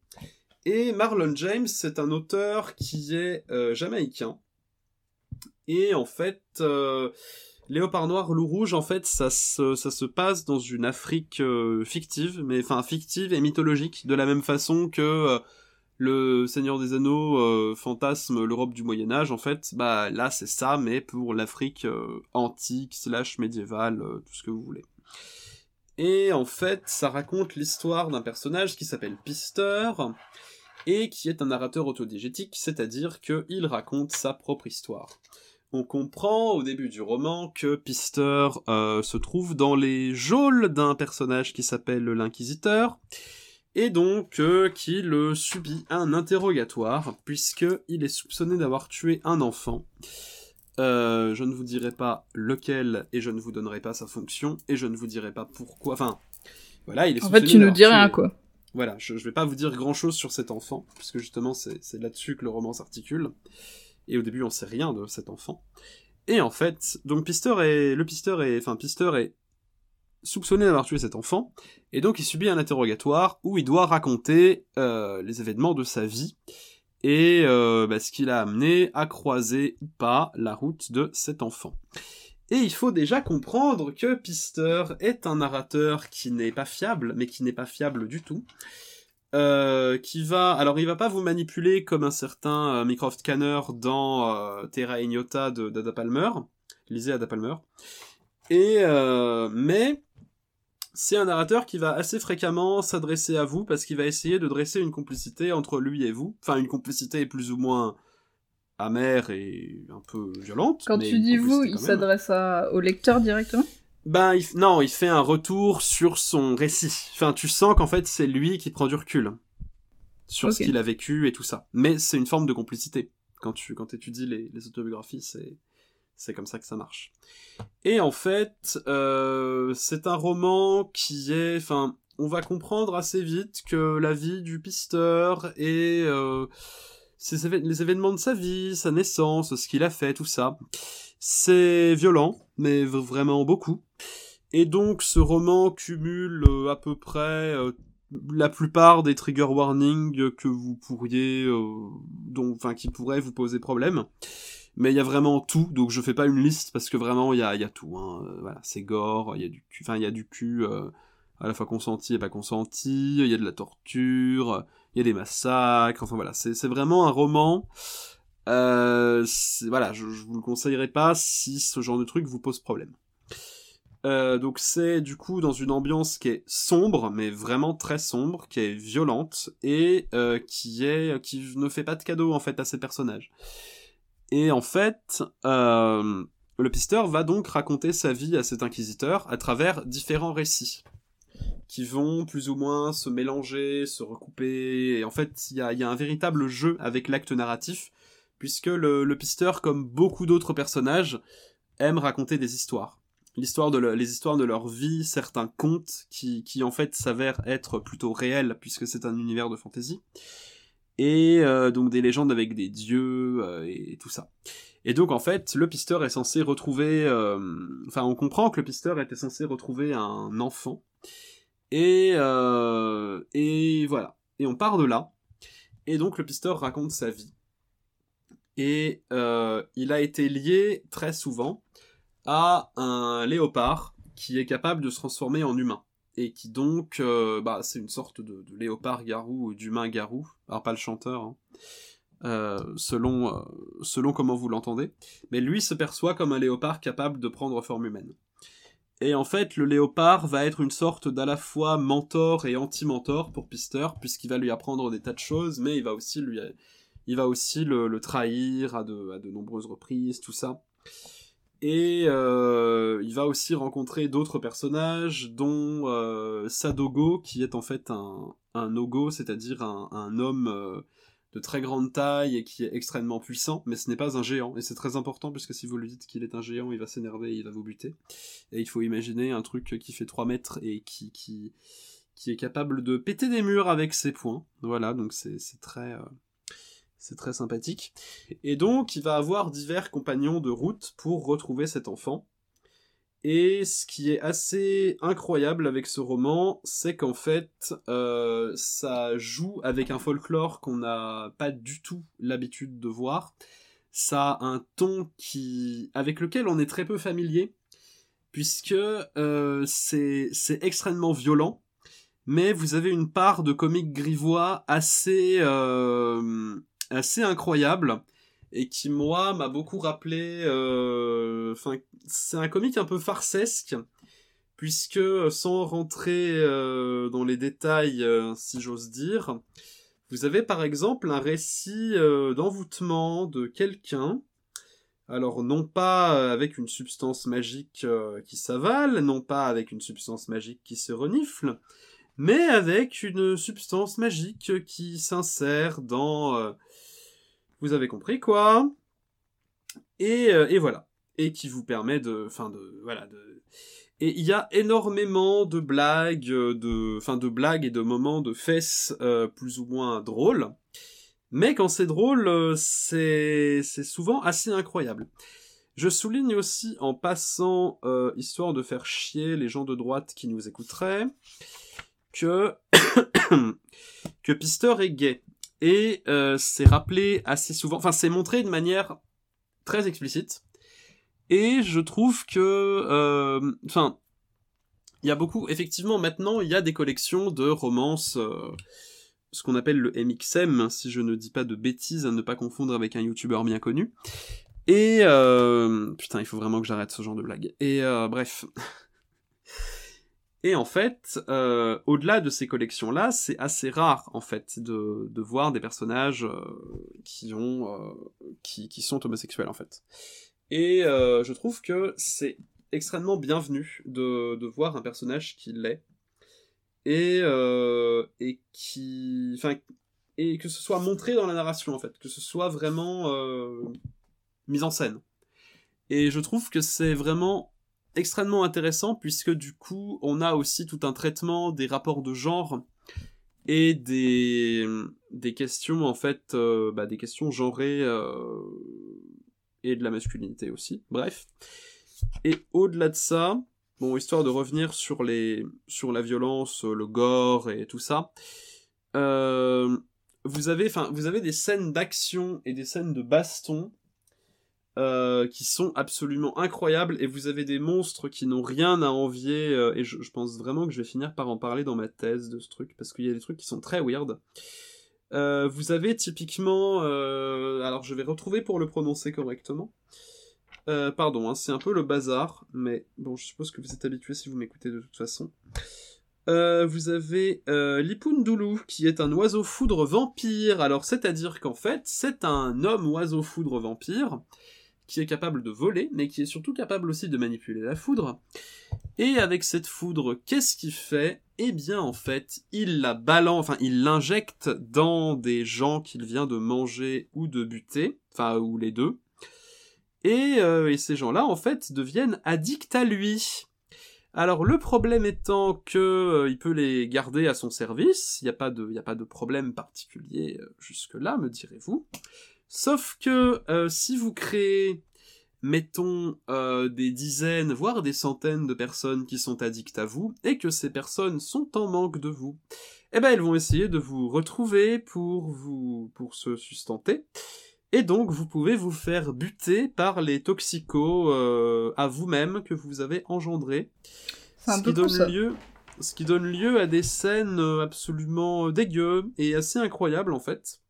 Et Marlon James, c'est un auteur qui est euh, jamaïcain. Et en fait, euh, Léopard Noir, Loup Rouge, en fait, ça se, passe dans une Afrique euh, fictive, mais enfin fictive et mythologique, de la même façon que le Seigneur des Anneaux fantasme l'Europe du Moyen Âge, en fait, bah là c'est ça, mais pour l'Afrique antique, slash médiévale, tout ce que vous voulez. Et en fait, ça raconte l'histoire d'un personnage qui s'appelle Pister, et qui est un narrateur autodigétique, c'est-à-dire qu'il raconte sa propre histoire. On comprend au début du roman que Pister euh, se trouve dans les geôles d'un personnage qui s'appelle l'Inquisiteur, et donc euh, qu'il euh, subit un interrogatoire, puisqu'il est soupçonné d'avoir tué un enfant. Euh, je ne vous dirai pas lequel, et je ne vous donnerai pas sa fonction, et je ne vous dirai pas pourquoi. Enfin, voilà, il est En fait, tu nous rien, tué- quoi. Voilà, je, je vais pas vous dire grand chose sur cet enfant, puisque justement c'est là-dessus que le roman s'articule. Et au début on sait rien de cet enfant. Et en fait, donc Pister est, le Pister est, enfin soupçonné d'avoir tué cet enfant, et donc il subit un interrogatoire où il doit raconter euh, les événements de sa vie et euh, bah, ce qui l'a amené à croiser ou pas la route de cet enfant. Et il faut déjà comprendre que Pister est un narrateur qui n'est pas fiable, mais qui n'est pas fiable du tout. Euh, qui va, alors il va pas vous manipuler comme un certain euh, Canner dans euh, Terra Ignota d'Ada Palmer, lisez Ada Palmer. Et euh, mais c'est un narrateur qui va assez fréquemment s'adresser à vous parce qu'il va essayer de dresser une complicité entre lui et vous, enfin une complicité plus ou moins amère et un peu violente. Quand mais tu dis vous, il s'adresse au lecteur directement? Ben il... non, il fait un retour sur son récit. Enfin, tu sens qu'en fait c'est lui qui prend du recul sur ce qu'il a vécu et tout ça. Mais c'est une forme de complicité. Quand tu quand étudies les, les autobiographies, c'est c'est comme ça que ça marche. Et en fait, euh, c'est un roman qui est, enfin, on va comprendre assez vite que la vie du pisteur et euh, les événements de sa vie, sa naissance, ce qu'il a fait, tout ça, c'est violent, mais vraiment beaucoup. Et donc, ce roman cumule euh, à peu près euh, la plupart des trigger warnings que vous pourriez, euh, enfin, qui pourraient vous poser problème. Mais il y a vraiment tout, donc je fais pas une liste parce que vraiment il y a, y a tout. Hein. Voilà, c'est gore, il y a du cul, enfin il y a du cul à la fois consenti et pas consenti, il y a de la torture, il y a des massacres. Enfin voilà, c'est vraiment un roman. Euh, voilà, je, je vous le conseillerais pas si ce genre de truc vous pose problème. Euh, donc c'est du coup dans une ambiance qui est sombre, mais vraiment très sombre, qui est violente et euh, qui est qui ne fait pas de cadeau en fait à ses personnages. Et en fait, le pisteur va donc raconter sa vie à cet inquisiteur à travers différents récits qui vont plus ou moins se mélanger, se recouper. Et en fait, il y a, un véritable jeu avec l'acte narratif, puisque le, pisteur, comme beaucoup d'autres personnages, aime raconter des histoires. De le- les histoires de leur vie, certains contes qui, qui en fait s'avèrent être plutôt réels, puisque c'est un univers de fantasy et euh, donc des légendes avec des dieux euh, et tout ça. Et donc en fait, le pisteur est censé retrouver, euh, enfin on comprend que le pisteur était censé retrouver un enfant, et euh, et voilà. Et on part de là. Et donc le pisteur raconte sa vie. Et euh, il a été lié très souvent à un léopard qui est capable de se transformer en humain et qui donc, euh, bah, c'est une sorte de, de léopard-garou ou d'humain-garou, alors pas le chanteur, hein, selon, selon comment vous l'entendez, mais lui se perçoit comme un léopard capable de prendre forme humaine. Et en fait, le léopard va être une sorte d'à la fois mentor et anti-mentor pour Pister, puisqu'il va lui apprendre des tas de choses, mais il va aussi, lui, il va aussi le, trahir à de, nombreuses reprises, tout ça. Et euh, il va aussi rencontrer d'autres personnages, dont euh, Sadogo, qui est en fait un, un Nogo, c'est-à-dire un, un homme euh, de très grande taille et qui est extrêmement puissant, mais ce n'est pas un géant. Et c'est très important, puisque si vous lui dites qu'il est un géant, il va s'énerver et il va vous buter. Et il faut imaginer un truc qui fait 3 mètres et qui, qui, qui est capable de péter des murs avec ses poings. Voilà, donc c'est très... euh, c'est très sympathique. Et donc, il va avoir divers compagnons de route pour retrouver cet enfant. Et ce qui est assez incroyable avec ce roman, c'est qu'en fait, euh, ça joue avec un folklore qu'on n'a pas du tout l'habitude de voir. Ça a un ton qui, avec lequel on est très peu familier, puisque euh, c'est extrêmement violent, mais vous avez une part de comique grivois assez euh, assez incroyable et qui moi m'a beaucoup rappelé euh, enfin c'est un comique un peu farcesque puisque sans rentrer euh, dans les détails euh, si j'ose dire vous avez par exemple un récit d'envoûtement de quelqu'un. Alors non pas avec une substance magique qui s'avale non pas avec une substance magique qui se renifle mais avec une substance magique qui s'insère dans vous avez compris quoi. Et, euh, et voilà. Et qui vous permet de enfin de voilà de et il y a énormément de blagues euh, de enfin de blagues et de moments de fesses euh, plus ou moins drôles. Mais quand c'est drôle c'est c'est souvent assez incroyable. Je souligne aussi en passant histoire de faire chier les gens de droite qui nous écouteraient que que Pister est gay et euh, c'est rappelé assez souvent, enfin c'est montré de manière très explicite. Et je trouve que, euh, enfin, il y a beaucoup, effectivement, maintenant il y a des collections de romances, euh, ce qu'on appelle le MXM, si je ne dis pas de bêtises, à ne pas confondre avec un youtubeur bien connu. Et putain, il faut vraiment que j'arrête ce genre de blague. Et bref. Et en fait, euh, au-delà de ces collections-là, c'est assez rare en fait de, voir des personnages euh, qui ont euh, qui, sont homosexuels en fait. Et je trouve que c'est extrêmement bienvenu de, de voir un personnage qui l'est et, et qui, enfin, et que ce soit montré dans la narration en fait, que ce soit vraiment mis en scène. Et je trouve que c'est vraiment extrêmement intéressant puisque du coup on a aussi tout un traitement des rapports de genre et des, questions en fait, euh, bah, des questions genrées euh, et de la masculinité aussi. Bref. Et au-delà de ça, bon, histoire de revenir sur les sur la violence, le gore et tout ça. Euh, vous avez, vous avez des scènes d'action et des scènes de baston euh, qui sont absolument incroyables et vous avez des monstres qui n'ont rien à envier euh, et je, pense vraiment que je vais finir par en parler dans ma thèse de ce truc parce qu'il y a des trucs qui sont très weird. Euh, vous avez typiquement, alors je vais retrouver pour le prononcer correctement. Pardon, hein, c'est un peu le bazar, mais bon, je suppose que vous êtes habitué si vous m'écoutez de toute façon. Vous avez Lipundulu, qui est un oiseau foudre vampire. Alors, c'est-à-dire qu'en fait, c'est un homme oiseau foudre vampire qui est capable de voler, mais qui est surtout capable aussi de manipuler la foudre. Et avec cette foudre, qu'est-ce qu'il fait? Eh bien, en fait, il la balance, enfin, il l'injecte dans des gens qu'il vient de manger ou de buter, enfin, ou les deux. Et, euh, ces gens-là, en fait, deviennent addicts à lui. Alors le problème étant que euh, il peut les garder à son service, il n'y a pas de, il a pas de problème particulier euh, jusque là, me direz-vous. Sauf que euh, si vous créez, mettons, euh, des dizaines, voire des centaines de personnes qui sont addictes à vous, et que ces personnes sont en manque de vous, eh ben elles vont essayer de vous retrouver pour vous, pour se sustenter. Et donc, vous pouvez vous faire buter par les toxicos euh, à vous-même que vous avez engendrés. Ce qui, donne lieu, ce qui donne lieu à des scènes absolument dégueu et assez incroyables en fait.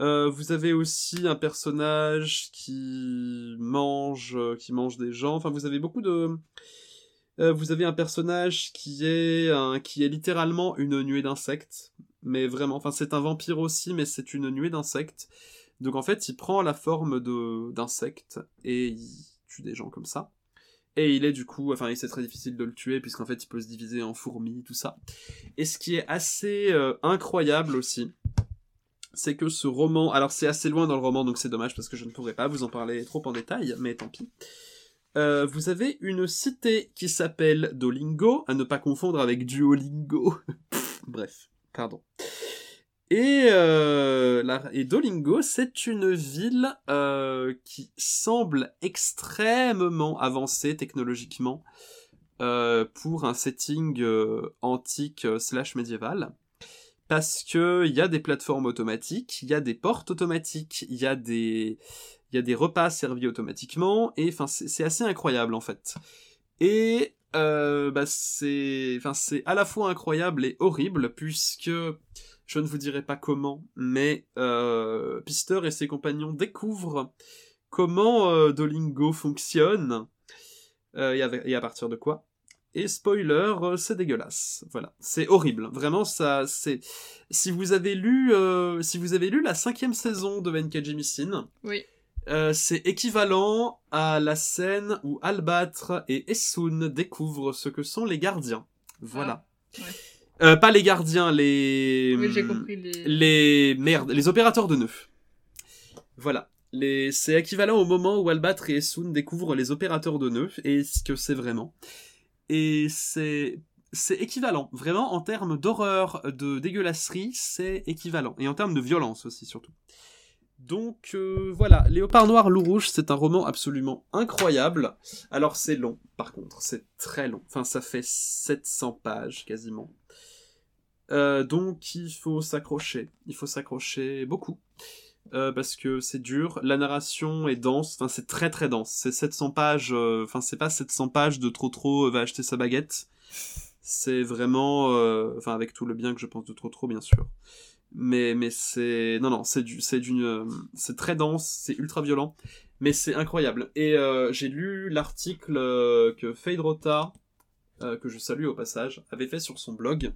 Euh, vous avez aussi un personnage qui mange, euh, qui mange des gens. Enfin, vous avez beaucoup de. Euh, vous avez un personnage qui est qui est littéralement une nuée d'insectes, mais vraiment. Enfin, c'est un vampire aussi, mais c'est une nuée d'insectes. Donc en fait, il prend la forme de d'insectes et il tue des gens comme ça. Et il est du coup, enfin, c'est très difficile de le tuer puisqu'en fait, il peut se diviser en fourmis, tout ça. Et ce qui est assez incroyable aussi, c'est que ce roman, alors c'est assez loin dans le roman, donc c'est dommage parce que je ne pourrais pas vous en parler trop en détail, mais tant pis. Euh, vous avez une cité qui s'appelle Dolingo, à ne pas confondre avec Duolingo. Bref, pardon. Et, euh, et Dolingo, c'est une ville euh, qui semble extrêmement avancée technologiquement pour un setting antique slash médiéval. Parce que il y a des plateformes automatiques, il y a des portes automatiques, il y a des il y a des repas servis automatiquement et enfin c'est assez incroyable en fait. Et euh, bah c'est enfin c'est à la fois incroyable et horrible puisque je ne vous dirai pas comment, mais euh, Pister et ses compagnons découvrent comment euh, Dolingo fonctionne et, à partir de quoi. Et spoiler, euh, c'est dégueulasse. Voilà, c'est horrible. Vraiment, ça, c'est. Si vous avez lu, euh, si vous avez lu la cinquième saison de Benkei Missine, oui. Euh, c'est équivalent à la scène où Albatre et Essun découvrent ce que sont les gardiens. Voilà. Ah, ouais. Euh, pas les gardiens, les. Oui, j'ai compris. Les... les. Merde, les opérateurs de nœuds. Voilà. Les... C'est équivalent au moment où Albatre et Essun découvrent les opérateurs de nœuds et ce que c'est vraiment. Et c'est. C'est équivalent. Vraiment, en termes d'horreur, de dégueulasserie, c'est équivalent. Et en termes de violence aussi, surtout. Donc euh, voilà, Léopard Noir, Loup Rouge, c'est un roman absolument incroyable. Alors c'est long, par contre, c'est très long. Enfin, ça fait 700 pages quasiment. Euh, donc il faut s'accrocher, il faut s'accrocher beaucoup. Euh, parce que c'est dur, la narration est dense, enfin c'est très très dense, c'est 700 pages, euh, enfin c'est pas 700 pages de trop trop va acheter sa baguette, c'est vraiment, euh, enfin avec tout le bien que je pense de trop trop bien sûr, mais mais c'est, non non c'est du, c'est d'une, c'est très dense, c'est ultra violent, mais c'est incroyable. Et euh, j'ai lu l'article que Fade Rota, que je salue au passage, avait fait sur son blog,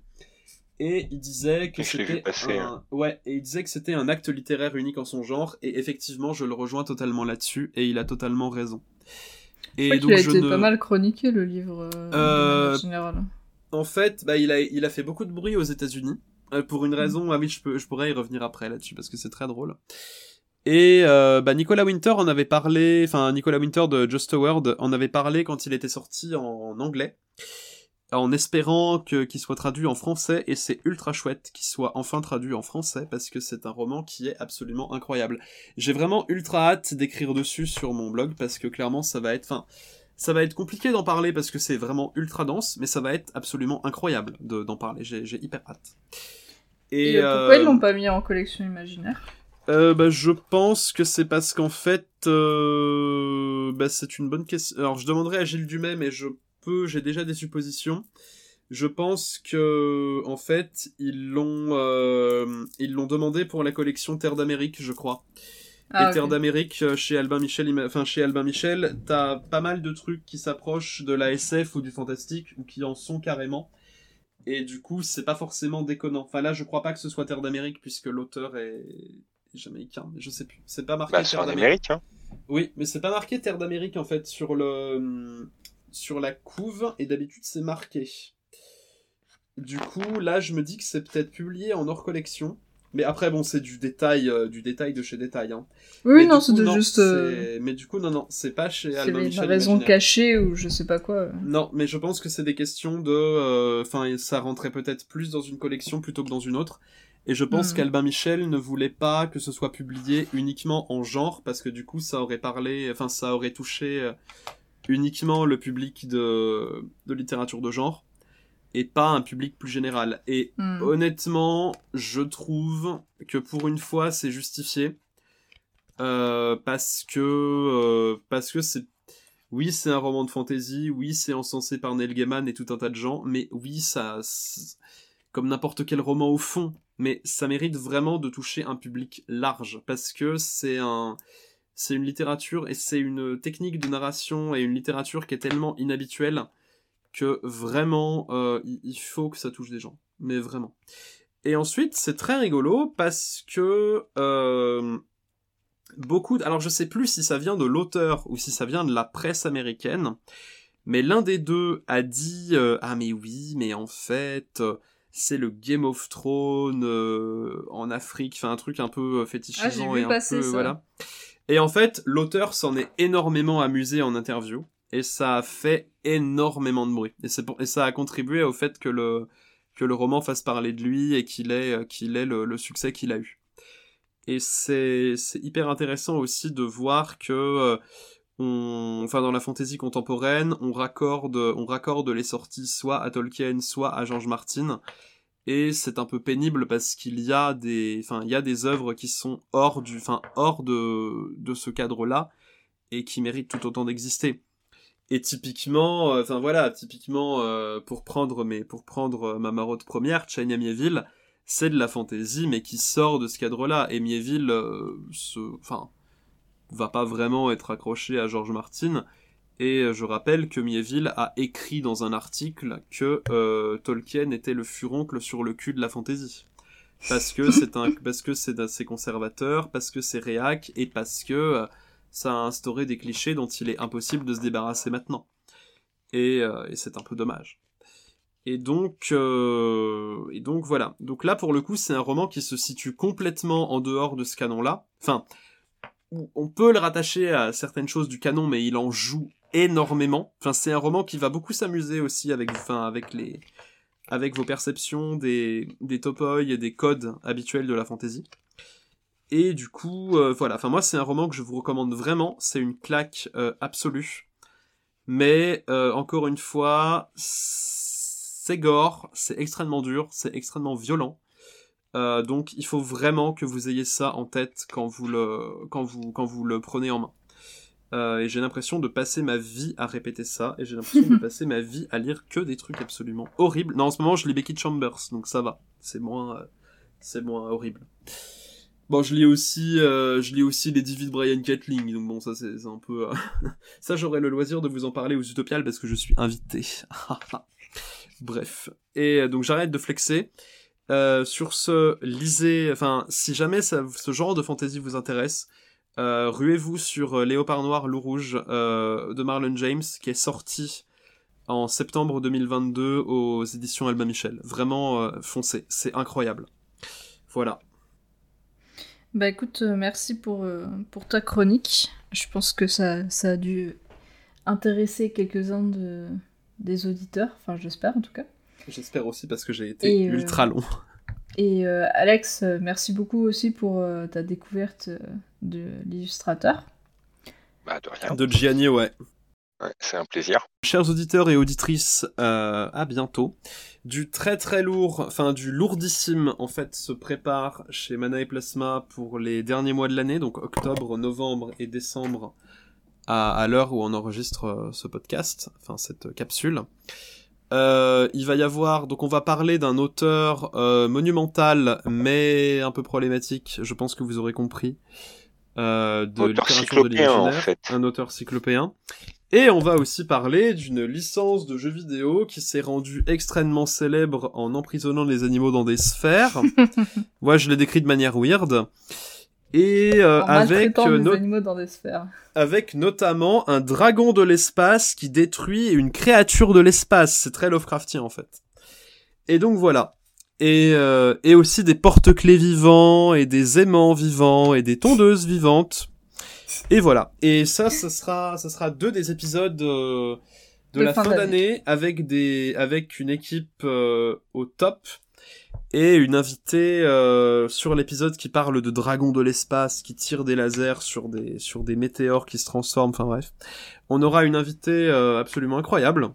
et il disait que c'était un... hein. ouais et il disait que c'était un acte littéraire unique en son genre et effectivement je le rejoins totalement là-dessus et il a totalement raison Et donc, il a été pas mal chroniqué le livre euh, en général. En fait, bah, il, a, il a fait beaucoup de bruit aux États-Unis. pour une mm. raison, ah oui, je, peux, je pourrais y revenir après là-dessus parce que c'est très drôle. Et euh, bah, Nicolas Winter en avait parlé, enfin Nicolas Winter de Just a Word en avait parlé quand il était sorti en, anglais, en espérant que qu'il soit traduit en français, et c'est ultra chouette qu'il soit enfin traduit en français parce que c'est un roman qui est absolument incroyable. J'ai vraiment ultra hâte d'écrire dessus sur mon blog parce que clairement ça va être, enfin ça va être compliqué d'en parler parce que c'est vraiment ultra dense, mais ça va être absolument incroyable d'en parler. J'ai hyper hâte. Et, pourquoi ils euh, l'ont pas mis en collection imaginaire? Euh, bah, je pense que c'est parce qu'en fait, euh, bah, c'est une bonne question. Alors, je demanderai à Gilles Dumais, mais je j'ai déjà des suppositions. Je pense que, en fait, ils l'ont, euh, ils l'ont demandé pour la collection Terre d'Amérique, je crois. Ah, et Terre d'Amérique euh, chez Albin Michel, enfin chez Albin Michel, t'as pas mal de trucs qui s'approchent de la SF ou du fantastique ou qui en sont carrément. Et du coup, c'est pas forcément déconnant. Enfin là, je crois pas que ce soit Terre d'Amérique puisque l'auteur est jamaïcain, mais je sais plus. C'est pas marqué bah, Terre d'Amérique. Hein. Oui, mais c'est pas marqué Terre d'Amérique en fait sur le sur la couve et d'habitude c'est marqué. Du coup, là je me dis que c'est peut-être publié en hors collection. Mais après, bon, c'est du détail, euh, du détail de chez détail. Hein. Oui, non, c'est juste. Euh, mais du coup, non, non, c'est pas chez Albin Michel. C'est une raison cachée ou je sais pas quoi. Non, mais je pense que c'est des questions de. Euh, enfin, ça rentrait peut-être plus dans une collection plutôt que dans une autre. Et je pense hmm. qu'Albin Michel ne voulait pas que ce soit publié uniquement en genre, parce que du coup, ça aurait parlé, enfin, ça aurait touché uniquement le public de, de littérature de genre, et pas un public plus général. Et hmm. honnêtement, je trouve que pour une fois, c'est justifié. Euh, parce que euh, parce que c'est oui c'est un roman de fantasy oui c'est encensé par Neil Gaiman et tout un tas de gens mais oui ça comme n'importe quel roman au fond mais ça mérite vraiment de toucher un public large parce que c'est un c'est une littérature et c'est une technique de narration et une littérature qui est tellement inhabituelle que vraiment euh, il faut que ça touche des gens. Mais vraiment. Et ensuite c'est très rigolo parce que euh, beaucoup alors je sais plus si ça vient de l'auteur ou si ça vient de la presse américaine mais l'un des deux a dit euh, ah mais oui mais en fait c'est le Game of Thrones en Afrique, enfin un truc un peu euh, fétichisant ah, et un peu voilà. Et en fait, l'auteur s'en est énormément amusé en interview et ça a fait énormément de bruit. Et c'est et ça a contribué au fait que le que le roman fasse parler de lui et qu'il ait euh, qu'il ait le, succès qu'il a eu. Et c'est c'est hyper intéressant aussi de voir que on, enfin dans la fantaisie contemporaine, on raccorde, on raccorde les sorties soit à Tolkien, soit à George Martin, et c'est un peu pénible parce qu'il y a des, enfin il y a des œuvres qui sont hors du, enfin hors de de ce cadre-là et qui méritent tout autant d'exister. Et typiquement, euh, enfin voilà, typiquement euh, pour prendre mais pour prendre ma marotte première, China Mieville, c'est de la fantaisie mais qui sort de ce cadre-là et Mieville, euh, enfin va pas vraiment être accroché à George Martin. Et euh, je rappelle que Mieville a écrit dans un article que euh, Tolkien était le furoncle sur le cul de la fantaisie. Parce que c'est un, parce que c'est assez conservateur, parce que c'est réac et parce que euh, ça a instauré des clichés dont il est impossible de se débarrasser maintenant. Et, et c'est un peu dommage. Et donc, et donc voilà. Donc là, pour le coup, c'est un roman qui se situe complètement en dehors de ce canon-là. Enfin, on peut le rattacher à certaines choses du canon, mais il en joue énormément. Enfin, c'est un roman qui va beaucoup s'amuser aussi avec, avec les, avec vos perceptions des, des et des codes habituels de la fantasy. Et du coup, euh, voilà. Enfin, moi, c'est un roman que je vous recommande vraiment. C'est une claque euh, absolue. Mais euh, encore une fois, c'est gore, c'est extrêmement dur, c'est extrêmement violent. Donc il faut vraiment que vous ayez ça en tête quand vous le, quand vous le prenez en main. Euh, et j'ai l'impression de passer ma vie à répéter ça, et j'ai l'impression de passer ma vie à lire que des trucs absolument horribles. Non, en ce moment, je lis Becky Chambers, donc ça va. C'est moins, euh, c'est moins horrible. Bon, je lis aussi, je lis aussi les David Brian Catling, donc bon, ça c'est un peu, ça j'aurai le loisir de vous en parler aux Utopiales parce que je suis invité. Bref. Et donc j'arrête de flexer. Euh, sur ce, lisez, enfin, si jamais ça, ce genre de fantasy vous intéresse, euh, ruez-vous sur euh, Léopard Noir, Loup Rouge euh, de Marlon James, qui est sorti en septembre 2022 aux éditions Alba Michel. Vraiment, foncez, c'est incroyable. Voilà. Bah écoute, merci pour, pour ta chronique. Je pense que ça, ça a dû intéresser quelques-uns de, des auditeurs, enfin j'espère en tout cas. J'espère aussi parce que j'ai été Et, euh, ultra long. Et euh, Alex, euh, merci beaucoup aussi pour euh, ta découverte de l'illustrateur. Bah, de rien. De Gianni, ouais. Ouais, c'est un plaisir. Chers auditeurs et auditrices, euh, à bientôt. Du très très lourd, enfin du lourdissime, en fait, se prépare chez Mana et Plasma pour les derniers mois de l'année, donc octobre, novembre et décembre, à, à l'heure où on enregistre ce podcast, enfin cette capsule. Euh, il va y avoir, donc on va parler d'un auteur euh, monumental, mais un peu problématique, je pense que vous aurez compris. Euh, de Auteur littérature de en fait. Un auteur cyclopéen. Et on va aussi parler d'une licence de jeu vidéo qui s'est rendue extrêmement célèbre en emprisonnant les animaux dans des sphères. Moi, je l'ai décrit de manière weird. Et euh, avec, euh, les no- animaux dans des sphères. avec notamment un dragon de l'espace qui détruit une créature de l'espace. C'est très Lovecraftien en fait. Et donc voilà. Et, euh, et aussi des porte-clés vivants, et des aimants vivants, et des tondeuses vivantes. Et voilà. Et ça, ça sera, ça sera deux des épisodes de, De la fin d'année. avec des, avec une équipe au top et une invitée euh, sur l'épisode qui parle de dragons de l'espace qui tirent des lasers sur des sur des météores qui se transforment. Enfin bref, on aura une invitée euh, absolument incroyable.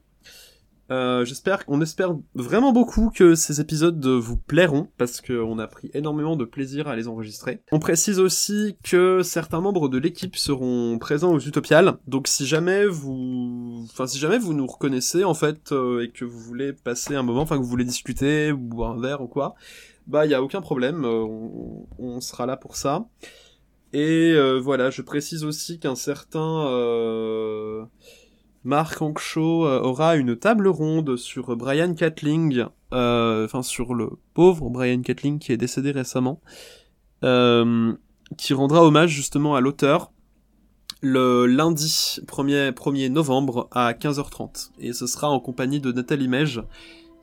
Euh, J'espère, on espère vraiment beaucoup que ces épisodes vous plairont parce qu'on a pris énormément de plaisir à les enregistrer. On précise aussi que certains membres de l'équipe seront présents aux Utopiales, donc si jamais vous, enfin si jamais vous nous reconnaissez en fait euh, et que vous voulez passer un moment, enfin que vous voulez discuter boire un verre ou quoi, bah il y a aucun problème, euh, on, on sera là pour ça. Et euh, voilà, je précise aussi qu'un certain euh, Marc Ankshaw euh, aura une table ronde sur Brian Catling, euh, enfin sur le pauvre Brian Catling qui est décédé récemment, euh, qui rendra hommage justement à l'auteur le lundi 1er, 1er novembre à 15h30. Et ce sera en compagnie de Nathalie Mej,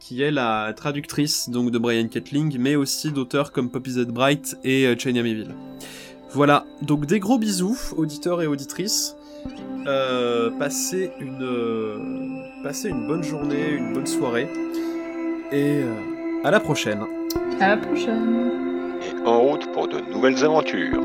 qui est la traductrice donc de Brian Catling, mais aussi d'auteurs comme Poppy Z. Bright et euh, China Mayville. Voilà, donc des gros bisous, auditeurs et auditrices. Euh, passez une euh, passez une bonne journée, une bonne soirée et euh, à la prochaine. À la prochaine. Et en route pour de nouvelles aventures.